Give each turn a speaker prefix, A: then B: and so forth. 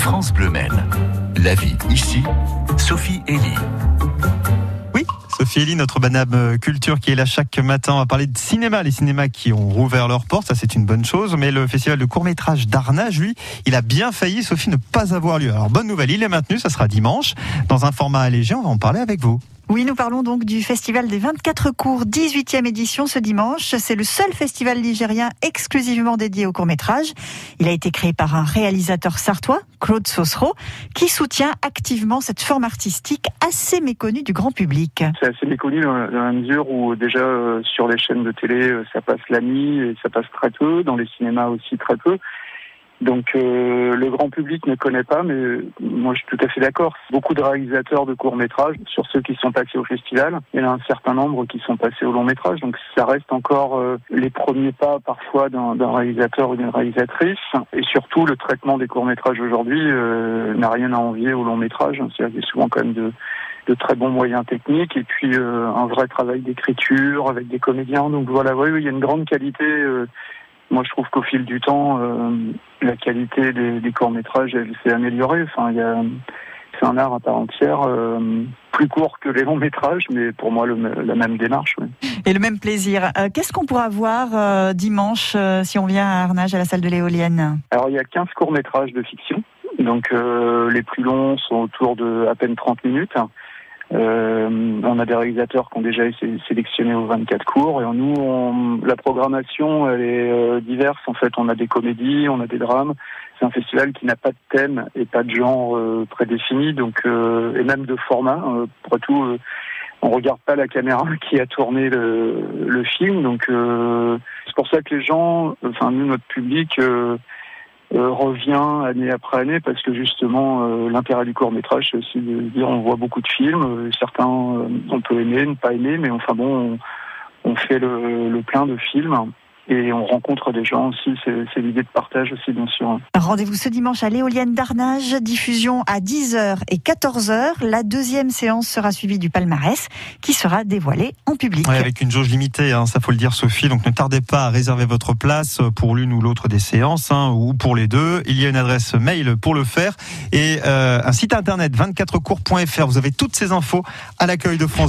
A: France Bleu Maine. La vie ici, Sophie Elie.
B: Oui, Sophie Elie, notre banane culture qui est là chaque matin. On va parler de cinéma, les cinémas qui ont rouvert leurs portes, ça c'est une bonne chose. Mais le festival de court métrage d'Arnage, lui, il a bien failli, Sophie, ne pas avoir lieu. Alors bonne nouvelle, il est maintenu, ça sera dimanche, dans un format allégé. On va en parler avec vous.
C: Oui, nous parlons donc du Festival des 24 cours, 18e édition ce dimanche. C'est le seul festival nigérien exclusivement dédié au court-métrage. Il a été créé par un réalisateur sartois, Claude Sosro, qui soutient activement cette forme artistique assez méconnue du grand public.
D: C'est assez méconnu dans la mesure où déjà euh, sur les chaînes de télé, euh, ça passe la nuit et ça passe très peu, dans les cinémas aussi très peu. Donc euh, le grand public ne connaît pas, mais moi je suis tout à fait d'accord. Beaucoup de réalisateurs de courts métrages, sur ceux qui sont passés au festival, il y en a un certain nombre qui sont passés au long métrage. Donc ça reste encore euh, les premiers pas parfois d'un réalisateur ou d'une réalisatrice. Et surtout le traitement des courts métrages aujourd'hui euh, n'a rien à envier au long métrage. Il souvent quand même de de très bons moyens techniques et puis un vrai travail d'écriture avec des comédiens. Donc voilà, oui, oui, il y a une grande qualité moi, je trouve qu'au fil du temps, euh, la qualité des, des courts-métrages, elle s'est améliorée. Enfin, il y a, c'est un art à part entière, euh, plus court que les longs-métrages, mais pour moi, le, la même démarche. Oui.
C: Et le même plaisir. Euh, qu'est-ce qu'on pourra voir dimanche si on vient à Arnage, à la salle de l'éolienne?
D: Alors, il y a 15 courts-métrages de fiction. Donc, les plus longs sont autour de à peine 30 minutes. Euh, on a des réalisateurs qui ont déjà été sélectionnés aux 24 cours. Et nous, on, la programmation, elle est euh, diverse. En fait, on a des comédies, on a des drames. C'est un festival qui n'a pas de thème et pas de genre euh, prédéfini, donc euh, et même de format. pour tout, on regarde pas la caméra qui a tourné le, le film. Donc, c'est pour ça que les gens, enfin nous, notre public euh, revient année après année parce que justement euh, l'intérêt du court métrage c'est aussi de dire on voit beaucoup de films, euh, certains on peut aimer, ne pas aimer, mais enfin bon on, on fait le plein de films et on rencontre des gens aussi. C'est l'idée de partage aussi, bien sûr.
C: Rendez-vous ce dimanche à l'éolienne d'Arnage, diffusion à 10h et 14h. La deuxième séance sera suivie du palmarès qui sera dévoilé en public.
B: Ouais, avec une jauge limitée, hein, ça faut le dire, Sophie. Donc ne tardez pas à réserver votre place pour l'une ou l'autre des séances hein, ou pour les deux. Il y a une adresse mail pour le faire et euh, un site internet 24cours.fr. Vous avez toutes ces infos à l'accueil de France.